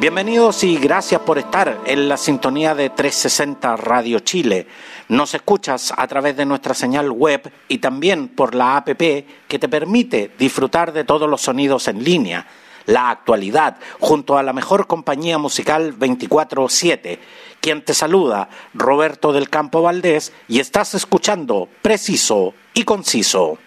Bienvenidos y gracias por estar en la sintonía de 360 Radio Chile. Nos escuchas a través de nuestra señal web y también por la APP que te permite disfrutar de todos los sonidos en línea, la actualidad, junto a la mejor compañía musical 24-7. Quien te saluda, Roberto del Campo Valdés, y estás escuchando Preciso y Conciso.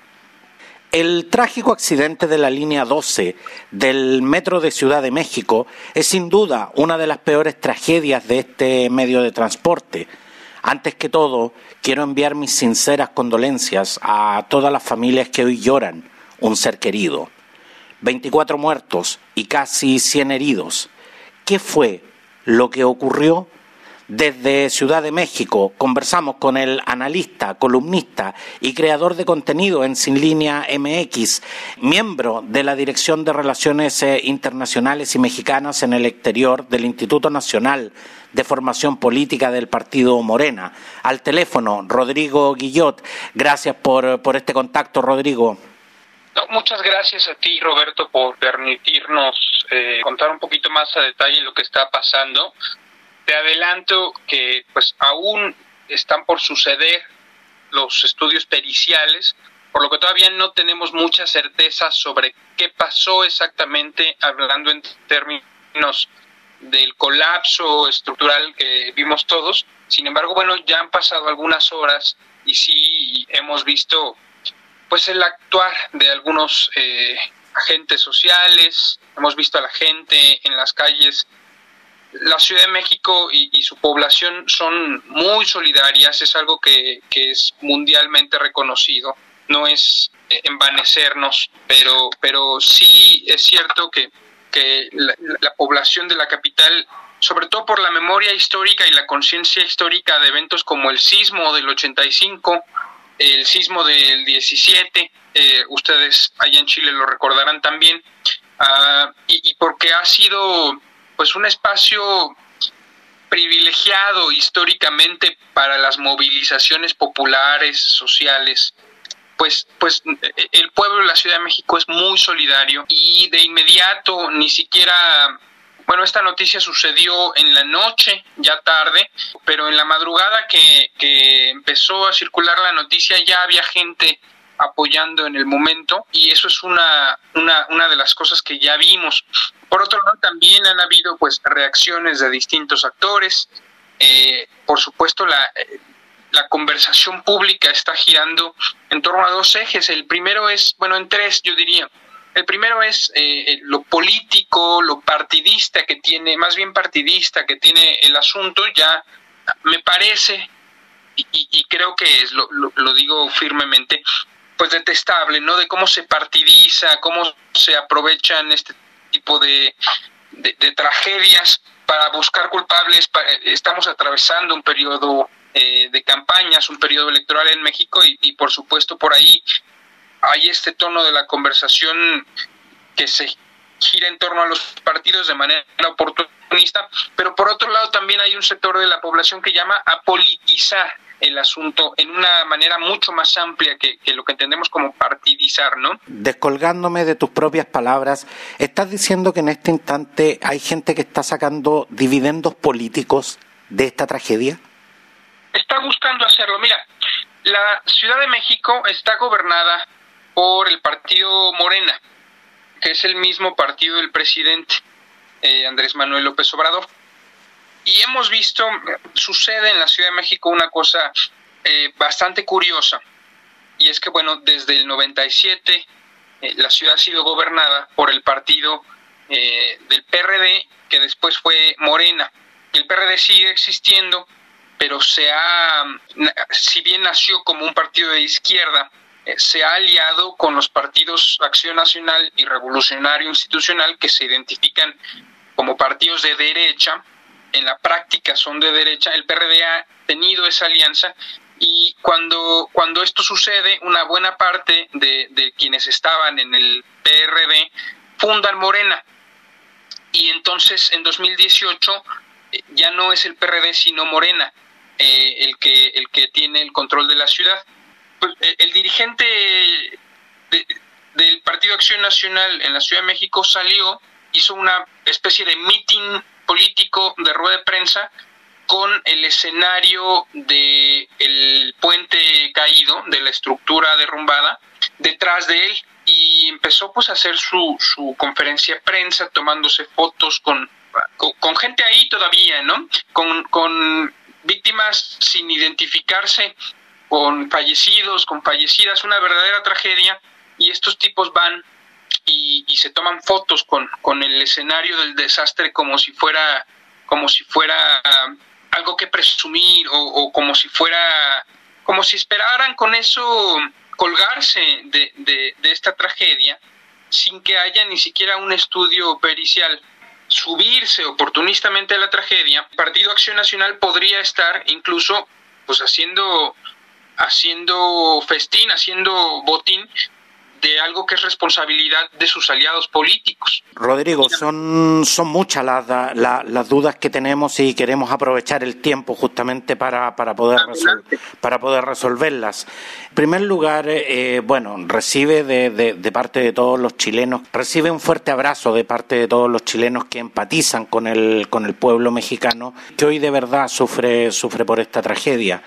El trágico accidente de la línea 12 del metro de Ciudad de México es sin duda una de las peores tragedias de este medio de transporte. Antes que todo, quiero enviar mis sinceras condolencias a todas las familias que hoy lloran un ser querido. 24 muertos y casi 100 heridos. ¿Qué fue lo que ocurrió? Desde Ciudad de México conversamos con el analista, columnista y creador de contenido en Sin Línea MX, miembro de la Dirección de Relaciones eh, Internacionales y Mexicanas en el Exterior del Instituto Nacional de Formación Política del Partido Morena. Al teléfono, Rodrigo Guillot. Gracias por, por este contacto, Rodrigo. muchas gracias a ti, Roberto, por permitirnos eh, contar un poquito más a detalle lo que está pasando te adelanto que pues aún están por suceder los estudios periciales, por lo que todavía no tenemos mucha certeza sobre qué pasó exactamente, hablando en términos del colapso estructural que vimos todos. Sin embargo, bueno, ya han pasado algunas horas y sí hemos visto pues el actuar de algunos eh, agentes sociales, hemos visto a la gente en las calles la Ciudad de México y, su población son muy solidarias, es algo que, es mundialmente reconocido, no es eh, envanecernos, pero, pero sí es cierto que, que la, población de la capital, sobre todo por la memoria histórica y la conciencia histórica de eventos como el sismo del 85, el sismo del 17, eh, ustedes allá en Chile lo recordarán también, ah, y porque ha sido pues un espacio privilegiado históricamente para las movilizaciones populares, sociales, pues, pues el pueblo de la Ciudad de México es muy solidario y de inmediato ni siquiera, bueno, esta noticia sucedió en la noche, ya tarde, pero en la madrugada que, que empezó a circular la noticia ya había gente apoyando en el momento y eso es una, una, una de las cosas que ya vimos. Por otro lado, también han habido pues reacciones de distintos actores. Eh, por supuesto, la, eh, la conversación pública está girando en torno a dos ejes. El primero es, bueno, en tres yo diría. El primero es eh, lo político, lo partidista que tiene, más bien partidista que tiene el asunto. Ya me parece, y, creo que es, lo, lo, lo digo firmemente, pues detestable, ¿no? De cómo se partidiza, cómo se aprovechan este tipo de, tragedias para buscar culpables. estamos atravesando un periodo eh, de campañas, un periodo electoral en México y, por supuesto por ahí hay este tono de la conversación que se gira en torno a los partidos de manera oportunista, pero por otro lado también hay un sector de la población que llama a politizar el asunto en una manera mucho más amplia que, lo que entendemos como partidizar, ¿no? Descolgándome de tus propias palabras, ¿estás diciendo que en este instante hay gente que está sacando dividendos políticos de esta tragedia? Está buscando hacerlo. Mira, la Ciudad de México está gobernada por el partido Morena, que es el mismo partido del presidente eh, Andrés Manuel López Obrador. Y hemos visto, sucede en la Ciudad de México una cosa eh, bastante curiosa, y es que, bueno, desde el 97 eh, la ciudad ha sido gobernada por el partido eh, del PRD, que después fue Morena. El PRD sigue existiendo, pero se ha, si bien nació como un partido de izquierda, se ha aliado con los partidos Acción Nacional y Revolucionario Institucional, que se identifican como partidos de derecha, en la práctica son de derecha, el PRD ha tenido esa alianza Y cuando, cuando esto sucede, una buena parte de, de quienes estaban en el PRD fundan Morena. Y entonces en 2018 eh, ya no es el PRD sino Morena eh, el, que, el que tiene el control de la ciudad. Pues, eh, el dirigente del Partido Acción Nacional en la Ciudad de México salió, hizo una especie de meeting político de rueda de prensa con el escenario del el puente caído, de la estructura derrumbada, detrás de él y empezó pues a hacer su, su conferencia prensa tomándose fotos con, con, gente ahí todavía, ¿no? Con, con víctimas sin identificarse, con fallecidos, con fallecidas, una verdadera tragedia y estos tipos van y, se toman fotos con, con el escenario del desastre como si fuera como si fuera algo que presumir o, o como si fuera como si esperaran con eso colgarse de, de, esta tragedia sin que haya ni siquiera un estudio pericial. Subirse oportunistamente a la tragedia, el Partido Acción Nacional podría estar incluso pues haciendo haciendo festín, haciendo botín de algo que es responsabilidad de sus aliados políticos. Rodrigo, son, son muchas las, las, dudas que tenemos y queremos aprovechar el tiempo justamente para, para, poder, para poder resolverlas. En primer lugar, eh, bueno, recibe de, de, parte de todos los chilenos, recibe un fuerte abrazo de parte de todos los chilenos que empatizan con el, con el pueblo mexicano, que hoy de verdad sufre, sufre por esta tragedia.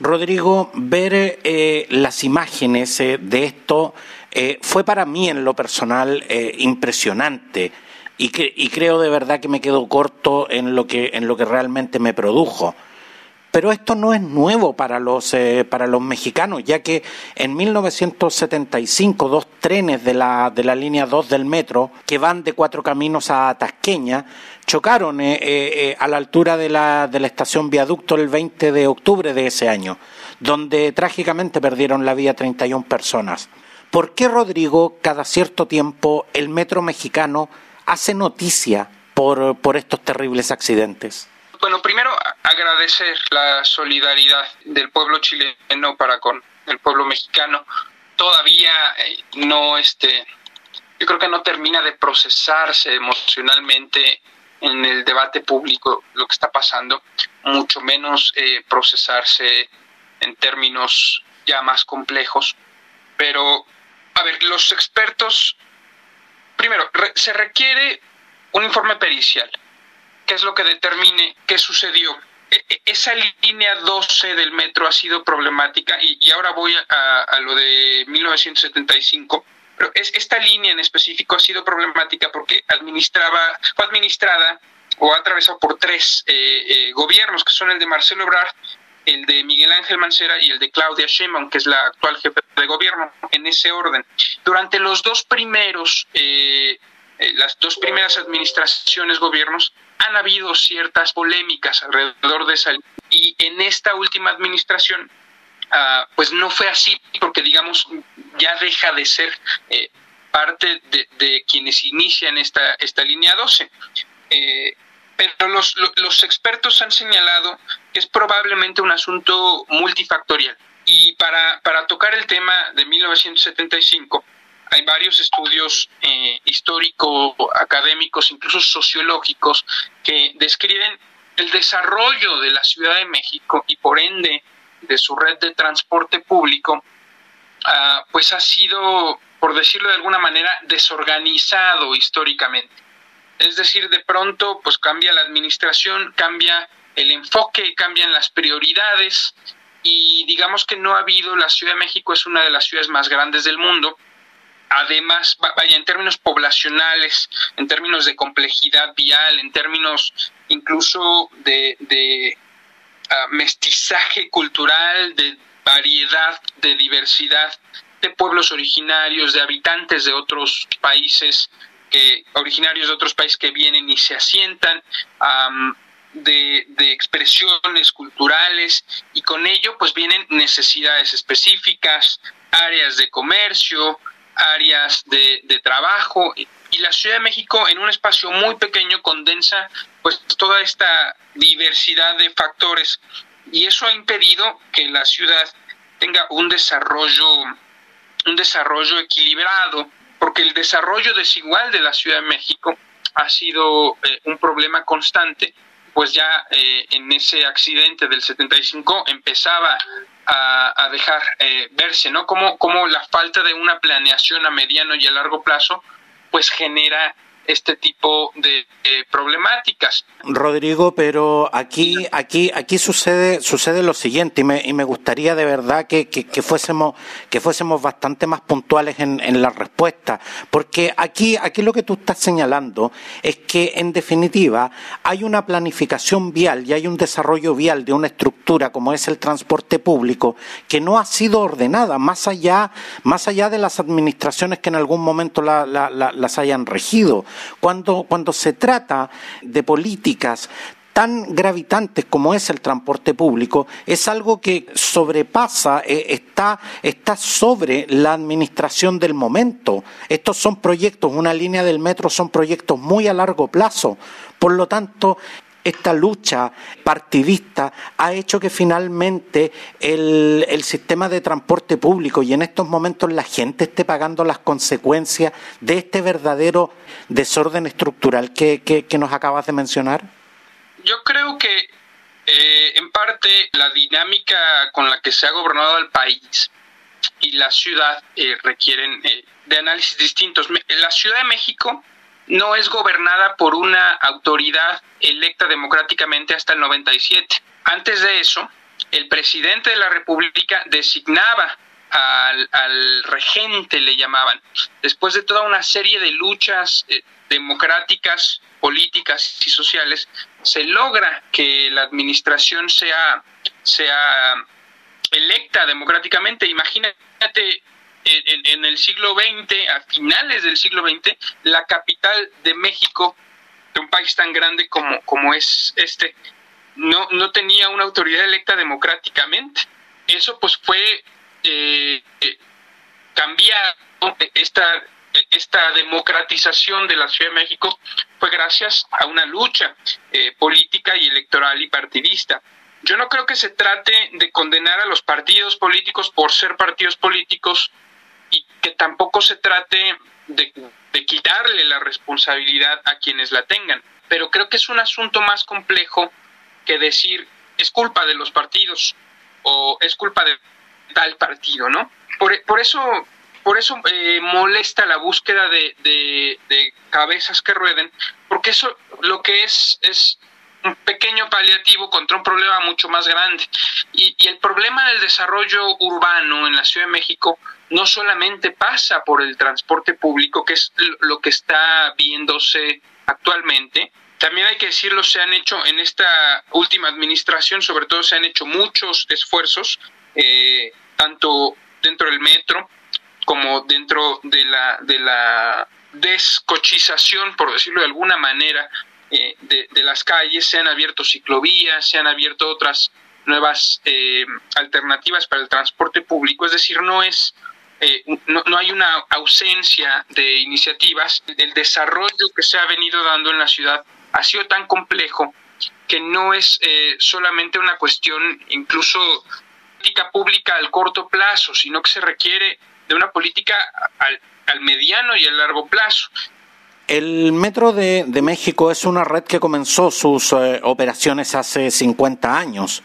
Rodrigo, ver eh, las imágenes eh, de esto eh, fue para mí en lo personal eh, impresionante y, y, creo de verdad que me quedo corto en lo que, en lo que realmente me produjo. Pero esto no es nuevo para los, eh, para los mexicanos, ya que en 1975 dos trenes de la, de la línea 2 del metro que van de cuatro caminos a Tasqueña chocaron a la altura de la, de la estación Viaducto el 20 de octubre de ese año, donde trágicamente perdieron la vida 31 personas. ¿Por qué, Rodrigo, cada cierto tiempo el metro mexicano hace noticia por, por estos terribles accidentes? Bueno, primero agradecer la solidaridad del pueblo chileno para con el pueblo mexicano. Todavía eh, no, este, yo creo que no termina de procesarse emocionalmente en el debate público lo que está pasando, mucho menos eh, procesarse en términos ya más complejos. Pero a ver, los expertos, primero, se requiere un informe pericial, que es lo que determine qué sucedió. E, e, esa línea 12 del metro ha sido problemática y, ahora voy a, lo de 1975. Pero es, esta línea en específico ha sido problemática porque administraba, fue administrada o atravesado por tres eh, eh, gobiernos, que son el de Marcelo Ebrard, el de Miguel Ángel Mancera y el de Claudia Sheinbaum, que es la actual jefe de gobierno, en ese orden. Durante los dos primeros, eh, eh, las dos primeras administraciones, gobiernos, han habido ciertas polémicas alrededor de esa y en esta última administración, ah, pues no fue así, porque digamos ya deja de ser eh, parte de, quienes inician esta, esta línea 12 pero los, los expertos han señalado que es probablemente un asunto multifactorial. Y para, para tocar el tema de 1975, hay varios estudios eh, históricos, académicos, incluso sociológicos, que describen el desarrollo de la Ciudad de México y por ende de su red de transporte público, ah, pues ha sido, por decirlo de alguna manera, desorganizado históricamente. Es decir, de pronto pues cambia la administración, cambia el enfoque, cambian las prioridades y digamos que no ha habido, la Ciudad de México es una de las ciudades más grandes del mundo. Además, vaya, en términos poblacionales, en términos de complejidad vial, en términos incluso de, de mestizaje cultural, de variedad, de diversidad de pueblos originarios, de habitantes de otros países, originarios de otros países que vienen y se asientan, de, expresiones culturales y con ello pues vienen necesidades específicas, áreas de comercio, áreas de, de trabajo y, la Ciudad de México en un espacio muy pequeño condensa pues toda esta diversidad de factores y eso ha impedido que la ciudad tenga un desarrollo un desarrollo equilibrado porque el desarrollo desigual de la Ciudad de México ha sido eh, un problema constante pues ya eh, en ese accidente del 75 empezaba a, dejar eh, verse, ¿no? Como, como la falta de una planeación a mediano y a largo plazo, pues genera este tipo de problemáticas. Rodrigo, pero aquí, aquí, aquí sucede, sucede lo siguiente y me, y me gustaría de verdad que, que, fuésemos, que fuésemos bastante más puntuales en, en la respuesta, porque aquí, aquí lo que tú estás señalando es que en definitiva hay una planificación vial y hay un desarrollo vial de una estructura como es el transporte público que no ha sido ordenada más allá, más allá de las administraciones que en algún momento las hayan regido. Cuando, cuando se trata de políticas tan gravitantes como es el transporte público, es algo que sobrepasa, eh, está, está sobre la administración del momento. Estos son proyectos, una línea del metro son proyectos muy a largo plazo. Por lo tanto, esta lucha partidista ha hecho que finalmente el, sistema de transporte público y en estos momentos la gente esté pagando las consecuencias de este verdadero desorden estructural que, nos acabas de mencionar? Yo creo que eh, en parte la dinámica con la que se ha gobernado el país y la ciudad eh, requieren eh, de análisis distintos. La Ciudad de México no es gobernada por una autoridad electa democráticamente hasta el 97. Antes de eso, el presidente de la República designaba al, regente, le llamaban. Después de toda una serie de luchas eh, democráticas, políticas y sociales, se logra que la administración sea, sea electa democráticamente. Imagínate en, el siglo XX, a finales del siglo XX, la capital de México, de un país tan grande como, como es este, no, no tenía una autoridad electa democráticamente. Eso pues fue eh, cambiado, esta, esta democratización de la Ciudad de México fue gracias a una lucha eh, política y electoral y partidista. Yo no creo que se trate de condenar a los partidos políticos por ser partidos políticos que tampoco se trate de, quitarle la responsabilidad a quienes la tengan. Pero creo que es un asunto más complejo que decir es culpa de los partidos o es culpa de tal partido, ¿no? Por, eso, por eso eh, molesta la búsqueda de, de, cabezas que rueden, porque eso lo que es es un pequeño paliativo contra un problema mucho más grande. Y, y el problema del desarrollo urbano en la Ciudad de México no solamente pasa por el transporte público, que es lo que está viéndose actualmente, también hay que decirlo, se han hecho en esta última administración, sobre todo se han hecho muchos esfuerzos, eh, tanto dentro del metro como dentro de la, de la descochización, por decirlo de alguna manera, eh, de, de, las calles, se han abierto ciclovías, se han abierto otras nuevas eh, alternativas para el transporte público, es decir, no es eh, no, hay una ausencia de iniciativas. El desarrollo que se ha venido dando en la ciudad ha sido tan complejo que no es eh, solamente una cuestión incluso política pública al corto plazo, sino que se requiere de una política al, al mediano y al largo plazo. El Metro de, de, México es una red que comenzó sus eh, operaciones hace 50 años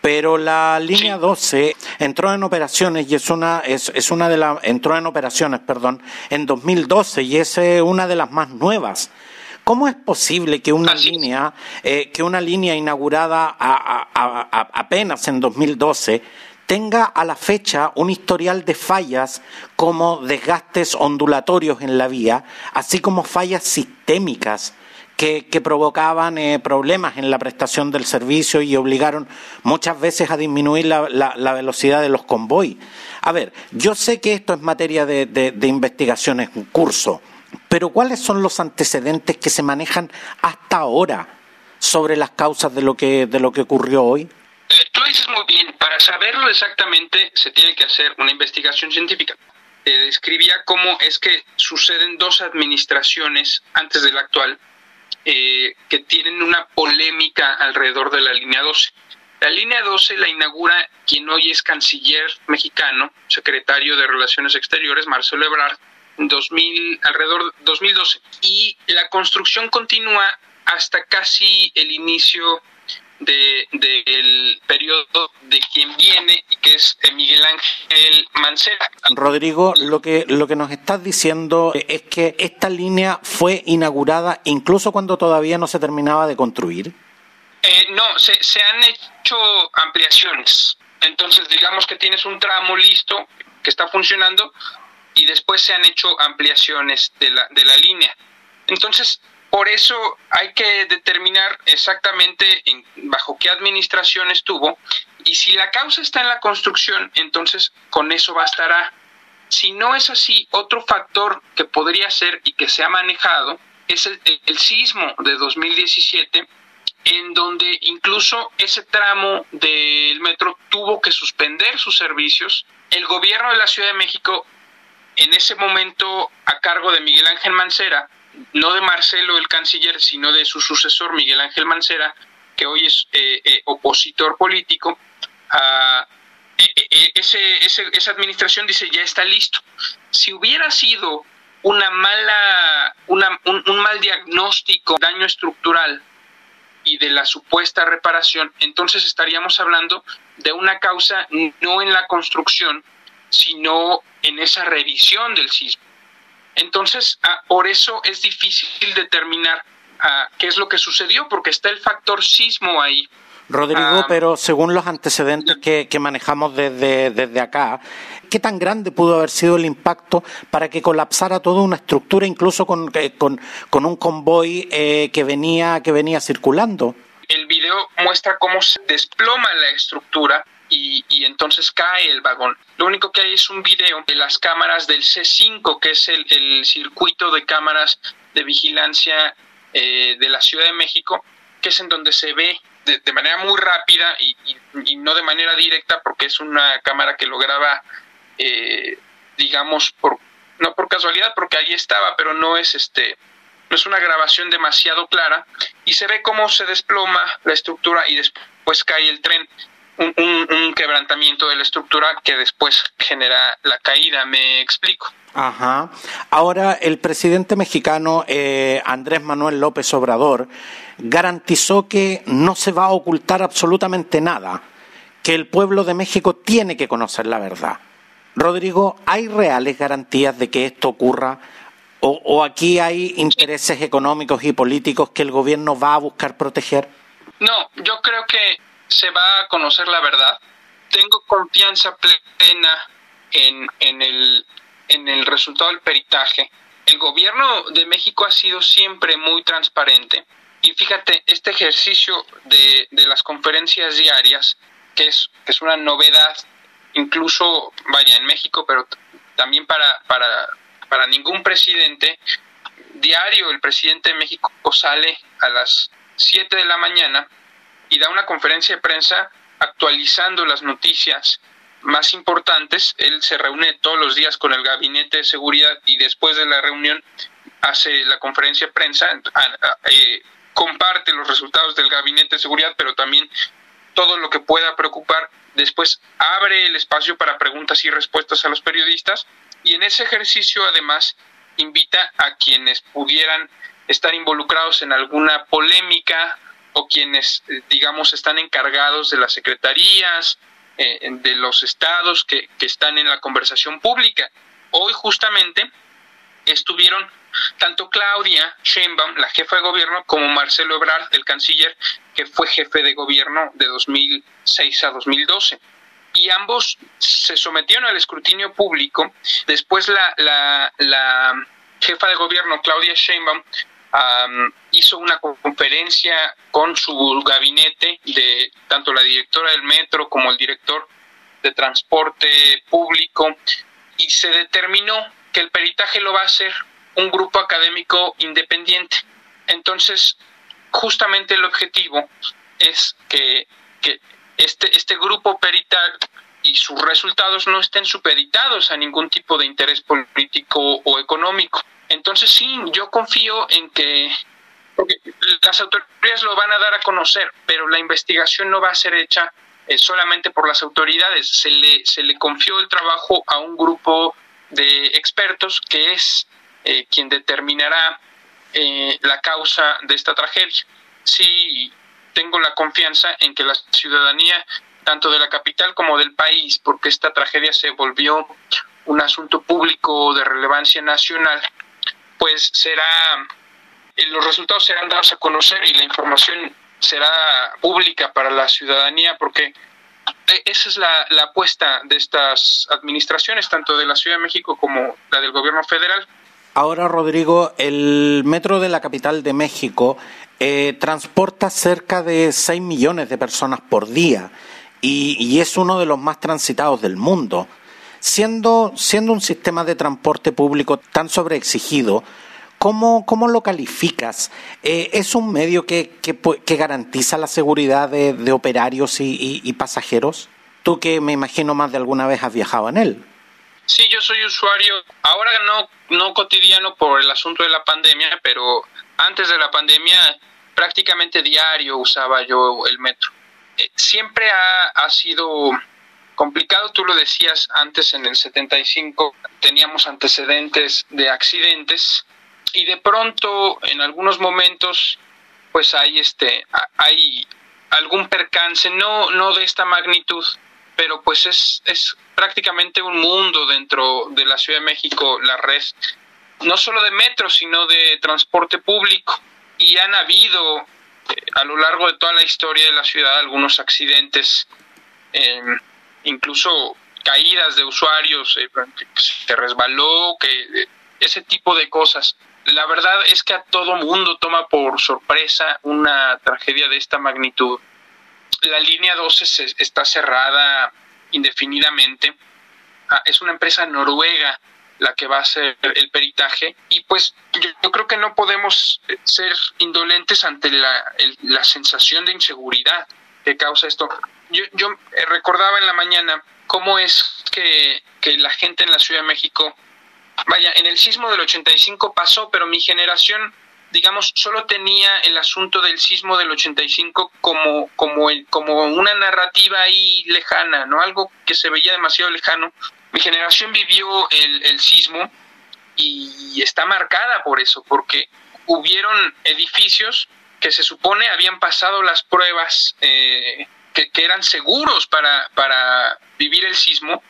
pero la línea 12 entró en operaciones y es una es, es una de las entró en operaciones, perdón, en 2012 y es eh, una de las más nuevas. ¿Cómo es posible que una línea eh, que una línea inaugurada apenas en 2012 tenga a la fecha un historial de fallas como desgastes ondulatorios en la vía, así como fallas sistémicas que, provocaban eh, problemas en la prestación del servicio y obligaron muchas veces a disminuir la, velocidad de los convoys. A ver, yo sé que esto es materia de, de, investigación en curso, pero ¿cuáles son los antecedentes que se manejan hasta ahora sobre las causas de lo que, de lo que ocurrió hoy? Eh, tú dices muy bien, para saberlo exactamente se tiene que hacer una investigación científica. describía cómo es que suceden dos administraciones antes de la actual eh, que tienen una polémica alrededor de la línea 12. La línea 12 la inaugura quien hoy es canciller mexicano, secretario de Relaciones Exteriores, Marcelo Ebrard, en 2000, alrededor de 2012. Y la construcción continúa hasta casi el inicio del periodo de quien viene, que es Miguel Ángel Mancera. Rodrigo, lo que, lo que nos estás diciendo es que esta línea fue inaugurada incluso cuando todavía no se terminaba de construir. Eh, no, se, se han hecho ampliaciones. Entonces, digamos que tienes un tramo listo que está funcionando y después se han hecho ampliaciones de la, de la línea. Entonces, por eso hay que determinar exactamente bajo qué administración estuvo y si la causa está en la construcción, entonces con eso bastará. Si no es así, otro factor que podría ser y que se ha manejado es el, el sismo de 2017 en donde incluso ese tramo del metro tuvo que suspender sus servicios. El gobierno de la Ciudad de México, en ese momento a cargo de Miguel Ángel Mancera, no de Marcelo el canciller, sino de su sucesor Miguel Ángel Mancera, que hoy es eh, eh, opositor político, a, eh, ese, esa administración dice ya está listo. Si hubiera sido una mala, una, un mal diagnóstico, daño estructural y de la supuesta reparación, entonces estaríamos hablando de una causa no en la construcción, sino en esa revisión del sismo. Entonces, ah, por eso es difícil determinar ah, qué es lo que sucedió, porque está el factor sismo ahí. Rodrigo, ah, pero según los antecedentes que, manejamos desde, desde acá, ¿qué tan grande pudo haber sido el impacto para que colapsara toda una estructura, incluso con, eh, con, un convoy eh, que, venía, que venía circulando? El video muestra cómo se desploma la estructura y, entonces cae el vagón. Lo único que hay es un video de las cámaras del C5, que es el, circuito de cámaras de vigilancia eh, de la Ciudad de México, que es en donde se ve de, manera muy rápida y, no de manera directa, porque es una cámara que lo graba, eh, digamos, por, no por casualidad, porque allí estaba, pero no es este no es una grabación demasiado clara y se ve cómo se desploma la estructura y después cae el tren un, quebrantamiento de la estructura que después genera la caída, me explico. Ajá. Ahora, el presidente mexicano eh, Andrés Manuel López Obrador garantizó que no se va a ocultar absolutamente nada, que el pueblo de México tiene que conocer la verdad. Rodrigo, ¿hay reales garantías de que esto ocurra? ¿O, o aquí hay intereses económicos y políticos que el gobierno va a buscar proteger? No, yo creo que se va a conocer la verdad. Tengo confianza plena en, en, el, en el resultado del peritaje. El gobierno de México ha sido siempre muy transparente. Y fíjate, este ejercicio de, de las conferencias diarias, que es, es una novedad, incluso, vaya, en México, pero también para, para, para ningún presidente, diario el presidente de México sale a las 7 de la mañana y da una conferencia de prensa actualizando las noticias más importantes. Él se reúne todos los días con el gabinete de seguridad y después de la reunión hace la conferencia de prensa, eh, comparte los resultados del gabinete de seguridad, pero también todo lo que pueda preocupar. Después abre el espacio para preguntas y respuestas a los periodistas y en ese ejercicio además invita a quienes pudieran estar involucrados en alguna polémica o quienes, eh, digamos, están encargados de las secretarías, eh, de los estados que, que están en la conversación pública. Hoy justamente estuvieron tanto Claudia Sheinbaum, la jefa de gobierno, como Marcelo Ebrard, el canciller, que fue jefe de gobierno de 2006 a 2012. Y ambos se sometieron al escrutinio público. Después la, la, jefa de gobierno, Claudia Sheinbaum, hizo una conferencia con su gabinete de tanto la directora del metro como el director de transporte público y se determinó que el peritaje lo va a hacer un grupo académico independiente. Entonces, justamente el objetivo es que, este, este grupo perital y sus resultados no estén supeditados a ningún tipo de interés político o económico. Entonces sí, yo confío en que las autoridades lo van a dar a conocer, pero la investigación no va a ser hecha eh, solamente por las autoridades. Se le, se le confió el trabajo a un grupo de expertos que es eh, quien determinará eh, la causa de esta tragedia. Sí, tengo la confianza en que la ciudadanía, tanto de la capital como del país, porque esta tragedia se volvió un asunto público de relevancia nacional, pues será, los resultados serán dados a conocer y la información será pública para la ciudadanía, porque esa es la, la apuesta de estas administraciones, tanto de la Ciudad de México como la del gobierno federal. Ahora, Rodrigo, el metro de la capital de México eh, transporta cerca de 6 millones de personas por día y, es uno de los más transitados del mundo. Siendo, siendo un sistema de transporte público tan sobreexigido, ¿Cómo, ¿Cómo, lo calificas? Eh, ¿Es un medio que, que, garantiza la seguridad de, operarios y, pasajeros? Tú que me imagino más de alguna vez has viajado en él. Sí, yo soy usuario, ahora no, no cotidiano por el asunto de la pandemia, pero antes de la pandemia prácticamente diario usaba yo el metro. Eh, siempre ha, ha sido complicado, tú lo decías antes en el 75, teníamos antecedentes de accidentes y de pronto en algunos momentos pues hay este hay algún percance no no de esta magnitud pero pues es es prácticamente un mundo dentro de la Ciudad de México la red no solo de metro sino de transporte público. Y han habido eh, a lo largo de toda la historia de la ciudad algunos accidentes em, incluso caídas de usuarios eh, se resbaló que eh, ese tipo de cosas la verdad es que a todo mundo toma por sorpresa una tragedia de esta magnitud. La línea 12 está cerrada indefinidamente. Ah, es una empresa noruega la que va a hacer el peritaje y pues yo, creo que no podemos eh, ser indolentes ante la, la sensación de inseguridad que causa esto. Yo, yo recordaba en la mañana cómo es que, que la gente en la Ciudad de México vaya, en el sismo del 85 pasó, pero mi generación, digamos, solo tenía el asunto del sismo del 85 como, como, el, como una narrativa ahí lejana, ¿no? Algo que se veía demasiado lejano. Mi generación vivió el, el sismo y está marcada por eso, porque hubieron edificios que se supone habían pasado las pruebas eh, que, que, eran seguros para, para vivir el sismo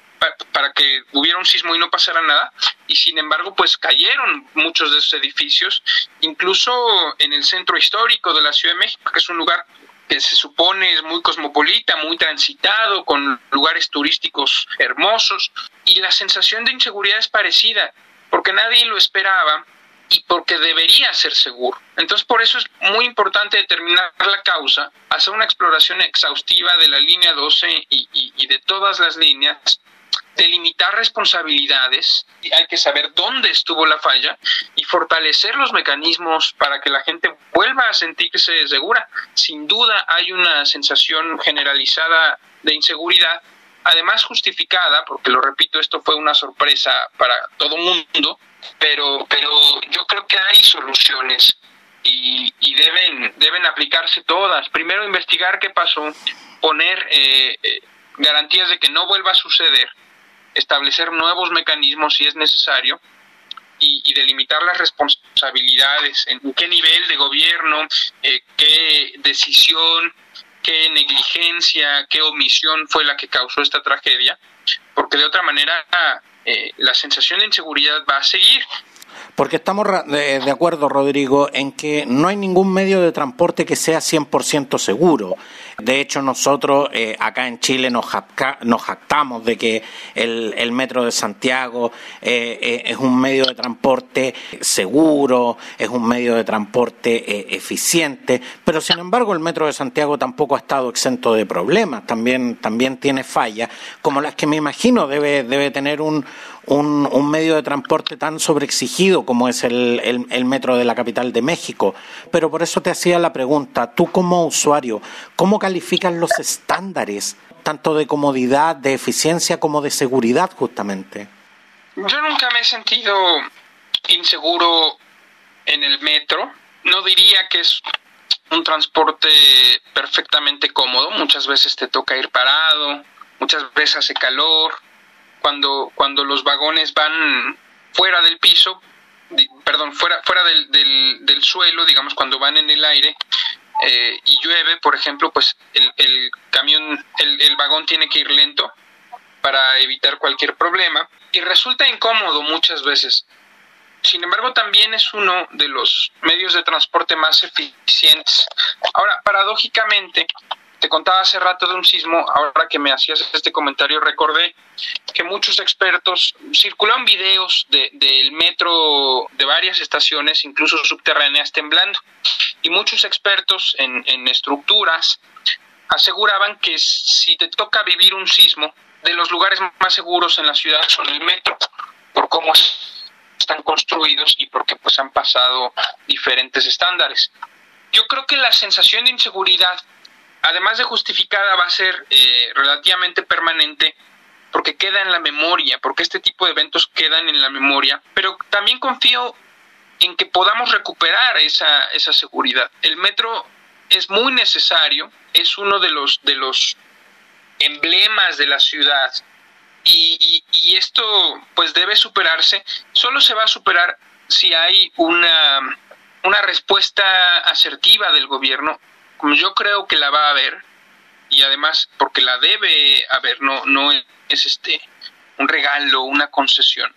para que hubiera un sismo y no pasara nada y sin embargo pues cayeron muchos de esos edificios incluso en el centro histórico de la Ciudad de México que es un lugar que se supone es muy cosmopolita, muy transitado, con lugares turísticos hermosos, y la sensación de inseguridad es parecida, porque nadie lo esperaba y porque debería ser seguro. Entonces, por eso es muy importante determinar la causa, hacer una exploración exhaustiva de la línea 12 y, y de todas las líneas, delimitar responsabilidades, hay que saber dónde estuvo la falla y fortalecer los mecanismos para que la gente vuelva a sentirse segura. Sin duda hay una sensación generalizada de inseguridad, además justificada, porque lo repito, esto fue una sorpresa para todo mundo, pero, pero yo creo que hay soluciones y, deben, deben aplicarse todas. Primero investigar qué pasó, poner eh, eh, garantías de que no vuelva a suceder establecer nuevos mecanismos si es necesario y, delimitar las responsabilidades, en qué nivel de gobierno, eh, qué decisión, qué negligencia, qué omisión fue la que causó esta tragedia, porque de otra manera eh, la sensación de inseguridad va a seguir. Porque estamos de acuerdo, Rodrigo, en que no hay ningún medio de transporte que sea 100% seguro. De hecho, nosotros eh, acá en Chile nos, jactamos de que el, metro de Santiago eh, eh, es un medio de transporte seguro, es un medio de transporte eficiente, pero sin embargo el metro de Santiago tampoco ha estado exento de problemas, también, también tiene fallas, como las que me imagino debe, debe tener un, un, medio de transporte tan sobreexigido como es el, el, metro de la capital de México. Pero por eso te hacía la pregunta, tú como usuario, ¿cómo calificas los estándares, tanto de comodidad, de eficiencia como de seguridad justamente? Yo nunca me he sentido inseguro en el metro. No diría que es un transporte perfectamente cómodo, muchas veces te toca ir parado, muchas veces hace calor, cuando, cuando los vagones van fuera del piso, perdón, fuera, fuera del, del, suelo, digamos, cuando van en el aire eh, y llueve, por ejemplo, pues el, el camión, el, el vagón tiene que ir lento para evitar cualquier problema y resulta incómodo muchas veces. Sin embargo, también es uno de los medios de transporte más eficientes. Ahora, paradójicamente, te contaba hace rato de un sismo, ahora que me hacías este comentario recordé que muchos expertos circulan videos del metro de varias estaciones, incluso subterráneas, temblando. Y muchos expertos en, en estructuras aseguraban que si te toca vivir un sismo, de los lugares más seguros en la ciudad son el metro, por cómo están construidos y porque pues han pasado diferentes estándares. Yo creo que la sensación de inseguridad, además de justificada, va a ser eh, relativamente permanente porque queda en la memoria, porque este tipo de eventos quedan en la memoria, pero también confío en que podamos recuperar esa, esa seguridad. El metro es muy necesario, es uno de los, de los emblemas de la ciudad y, y, esto pues debe superarse, solo se va a superar si hay una, una respuesta asertiva del gobierno, como yo creo que la va a haber, y además porque la debe haber, no, no es este un regalo, una concesión.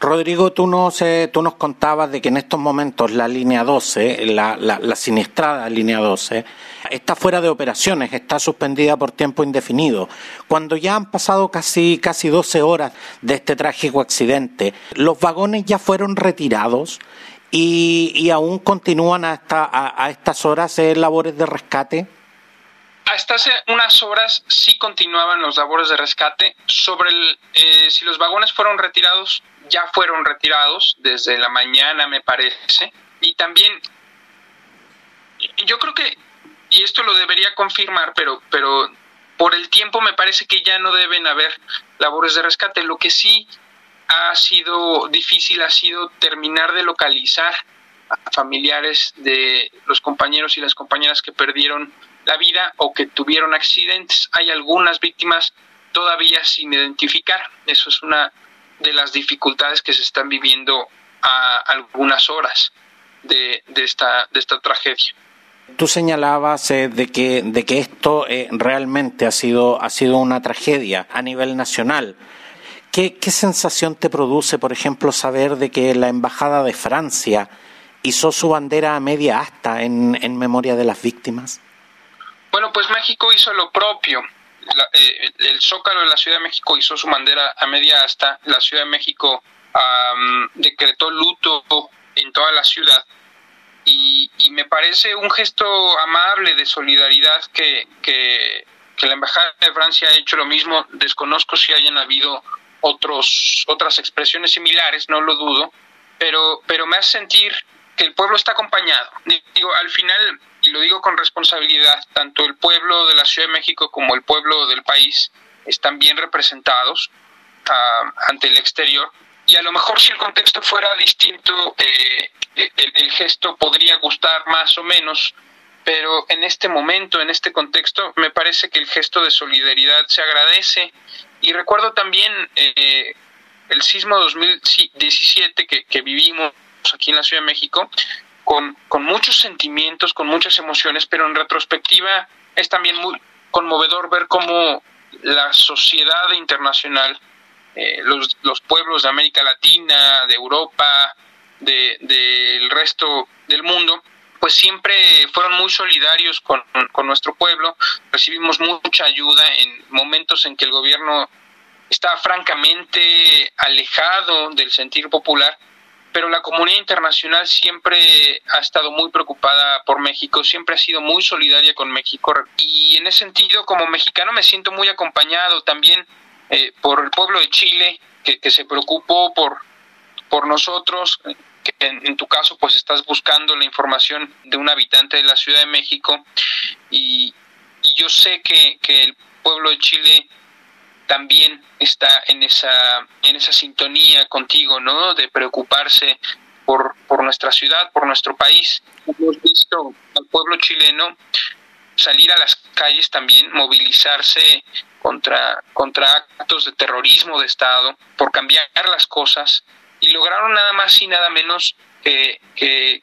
Rodrigo, tú nos, tú nos contabas de que en estos momentos la línea 12, la, la, la siniestrada línea 12, está fuera de operaciones, está suspendida por tiempo indefinido. Cuando ya han pasado casi, casi 12 horas de este trágico accidente, los vagones ya fueron retirados y, y aún continúan hasta a, estas horas en labores de rescate hasta hace unas horas sí continuaban los labores de rescate. Sobre el, eh, si los vagones fueron retirados, ya fueron retirados desde la mañana, me parece. Y también, yo creo que, y esto lo debería confirmar, pero, pero por el tiempo me parece que ya no deben haber labores de rescate. Lo que sí ha sido difícil ha sido terminar de localizar a familiares de los compañeros y las compañeras que perdieron la vida o que tuvieron accidentes. Hay algunas víctimas todavía sin identificar. Eso es una de las dificultades que se están viviendo a algunas horas de, de esta, de esta tragedia. Tú señalabas eh, de, que, de que esto eh, realmente ha sido, ha sido una tragedia a nivel nacional. ¿Qué, ¿Qué sensación te produce, por ejemplo, saber de que la Embajada de Francia hizo su bandera a media asta en, en memoria de las víctimas? Bueno, pues México hizo lo propio. Eh, el Zócalo de la Ciudad de México hizo su bandera a media asta. La Ciudad de México decretó luto en toda la ciudad. Y, me parece un gesto amable de solidaridad que, que, la Embajada de Francia ha hecho lo mismo. Desconozco si hayan habido otros, otras expresiones similares, no lo dudo, pero, pero me hace sentir que el pueblo está acompañado. Digo, al final y lo digo con responsabilidad, tanto el pueblo de la Ciudad de México como el pueblo del país están bien representados uh, ante el exterior. Y a lo mejor si el contexto fuera distinto, eh, el, el, gesto podría gustar más o menos, pero en este momento, en este contexto, me parece que el gesto de solidaridad se agradece. Y recuerdo también eh, el sismo 2017 que, que vivimos aquí en la Ciudad de México, con, con muchos sentimientos, con muchas emociones, pero en retrospectiva es también muy conmovedor ver cómo la sociedad internacional, eh, los, los, pueblos de América Latina, de Europa, del de, resto del mundo, pues siempre fueron muy solidarios con, con, nuestro pueblo, recibimos mucha ayuda en momentos en que el gobierno estaba francamente alejado del sentir popular pero la comunidad internacional siempre ha estado muy preocupada por México, siempre ha sido muy solidaria con México. Y en ese sentido como mexicano me siento muy acompañado también eh, por el pueblo de Chile que, que, se preocupó por, por nosotros, que en, tu caso pues estás buscando la información de un habitante de la Ciudad de México y, y yo sé que, que el pueblo de Chile también está en esa, en esa sintonía contigo, ¿no? De preocuparse por, por nuestra ciudad, por nuestro país. Hemos visto al pueblo chileno salir a las calles también, movilizarse contra, contra actos de terrorismo de Estado, por cambiar las cosas, y lograron nada más y nada menos que,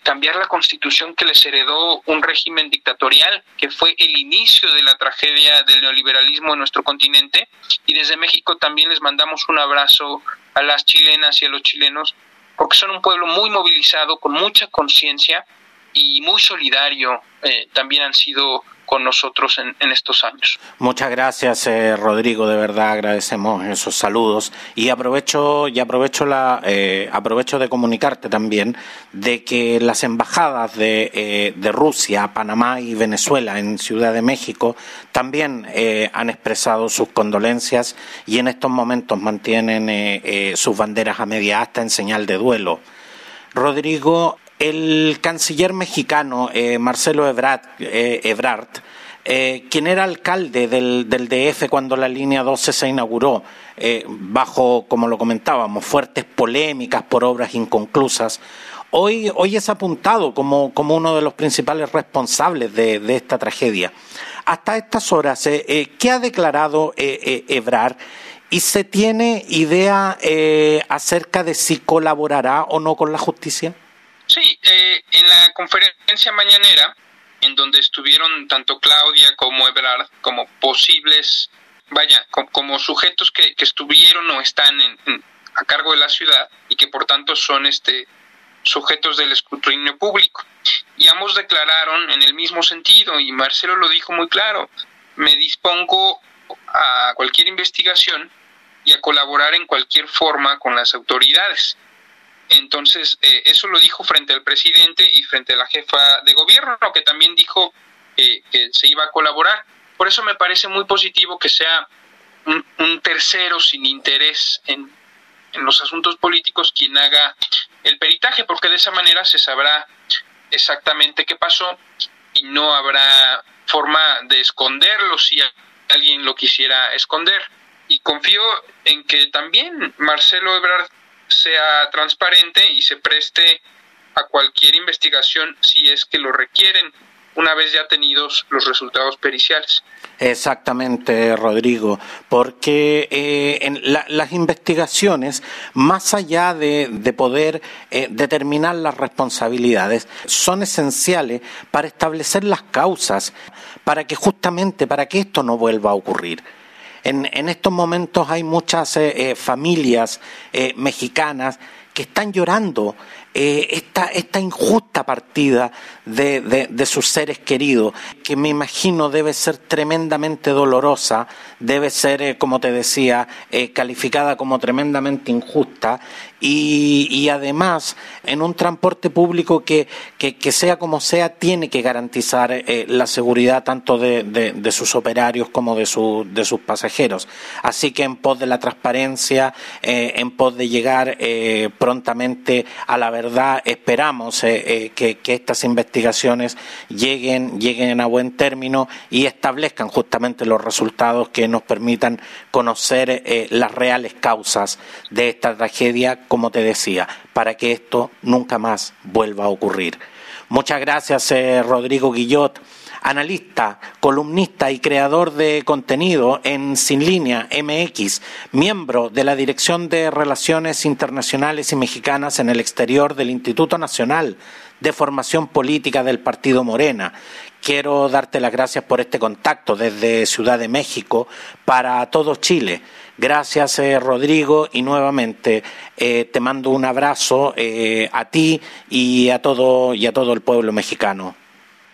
cambiar la constitución que les heredó un régimen dictatorial, que fue el inicio de la tragedia del neoliberalismo en nuestro continente. Y desde México también les mandamos un abrazo a las chilenas y a los chilenos, porque son un pueblo muy movilizado, con mucha conciencia y muy solidario. Eh, también han sido con nosotros en, estos años. Muchas gracias, eh, Rodrigo. De verdad agradecemos esos saludos y aprovecho y aprovecho la eh, aprovecho de comunicarte también de que las embajadas de, eh, de Rusia, Panamá y Venezuela en Ciudad de México también han expresado sus condolencias y en estos momentos mantienen sus banderas a media asta en señal de duelo. Rodrigo, el canciller mexicano eh, Marcelo Ebrard, eh, eh, quien era alcalde del, DF cuando la línea 12 se inauguró, bajo, como lo comentábamos, fuertes polémicas por obras inconclusas, hoy, hoy es apuntado como, uno de los principales responsables de, esta tragedia. Hasta estas horas, ¿qué ha declarado Ebrard? ¿Y se tiene idea acerca de si colaborará o no con la justicia? Sí, eh, en la conferencia mañanera, en donde estuvieron tanto Claudia como Ebrard como posibles, vaya, como, sujetos que, estuvieron o están a cargo de la ciudad y que por tanto son este sujetos del escrutinio público. Y ambos declararon en el mismo sentido, y Marcelo lo dijo muy claro, me dispongo a cualquier investigación y a colaborar en cualquier forma con las autoridades. Entonces, eh, eso lo dijo frente al presidente y frente a la jefa de gobierno, que también dijo que se iba a colaborar. Por eso me parece muy positivo que sea un, tercero sin interés en, en, los asuntos políticos quien haga el peritaje, porque de esa manera se sabrá exactamente qué pasó y no habrá forma de esconderlo si alguien lo quisiera esconder. Y confío en que también Marcelo Ebrard sea transparente y se preste a cualquier investigación si es que lo requieren una vez ya tenidos los resultados periciales. Exactamente, Rodrigo, porque eh, en las investigaciones, más allá de, poder eh, determinar las responsabilidades, son esenciales para establecer las causas, para que justamente, para que esto no vuelva a ocurrir. En, estos momentos hay muchas eh, eh, familias eh, mexicanas que están llorando esta, esta injusta partida de, sus seres queridos, que me imagino debe ser tremendamente dolorosa, debe ser, como te decía, calificada como tremendamente injusta y, además en un transporte público que, que, sea como sea tiene que garantizar eh, la seguridad tanto de, sus operarios como de, su, de sus pasajeros. Así que en pos de la transparencia, eh, en pos de llegar eh, prontamente a la verdad, esperamos que, que, estas investigaciones lleguen, lleguen a buen término y establezcan justamente los resultados que nos permitan conocer las reales causas de esta tragedia como te decía, para que esto nunca más vuelva a ocurrir. Muchas gracias, eh, Rodrigo Guillot, analista, columnista y creador de contenido en Sin Línea MX, miembro de la Dirección de Relaciones Internacionales y Mexicanas en el Exterior del Instituto Nacional de Formación Política del Partido Morena. Quiero darte las gracias por este contacto desde Ciudad de México para todo Chile. Gracias, eh, Rodrigo, y nuevamente eh, te mando un abrazo eh, a ti y a todo y a todo el pueblo mexicano.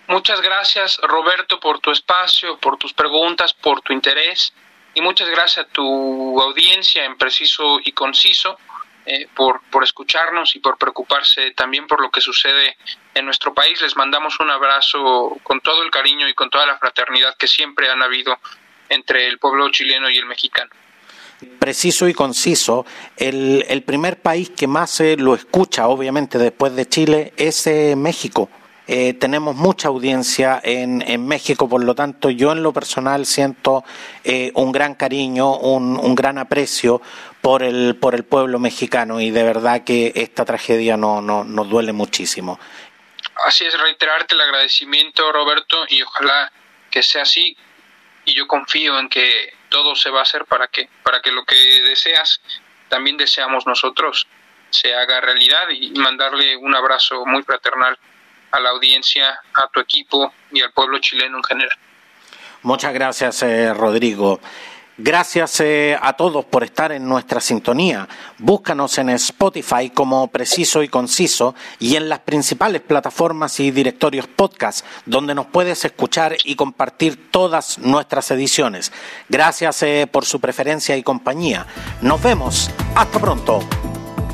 Muchas gracias, Roberto, por tu espacio, por tus preguntas, por tu interés y muchas gracias a tu audiencia en preciso y conciso por, por escucharnos y por preocuparse también por lo que sucede en nuestro país. Les mandamos un abrazo con todo el cariño y con toda la fraternidad que siempre han habido entre el pueblo chileno y el mexicano preciso y conciso. El, el primer país que más se lo escucha, obviamente, después de Chile, es eh, México. Eh, tenemos mucha audiencia en, México, por lo tanto yo en lo personal siento eh, un gran cariño, un, un, gran aprecio por el, por el pueblo mexicano y de verdad que esta tragedia no, no, nos duele muchísimo. Así es, reiterarte el agradecimiento, Roberto, y ojalá que sea así. Y yo confío en que todo se va a hacer para que, para que lo que deseas, también deseamos nosotros, se haga realidad y mandarle un abrazo muy fraternal a la audiencia, a tu equipo y al pueblo chileno en general. Muchas gracias, eh, Rodrigo. Gracias eh, a todos por estar en nuestra sintonía. Búscanos en Spotify como Preciso y Conciso y en las principales plataformas y directorios podcast donde nos puedes escuchar y compartir todas nuestras ediciones. Gracias eh, por su preferencia y compañía. Nos vemos. Hasta pronto.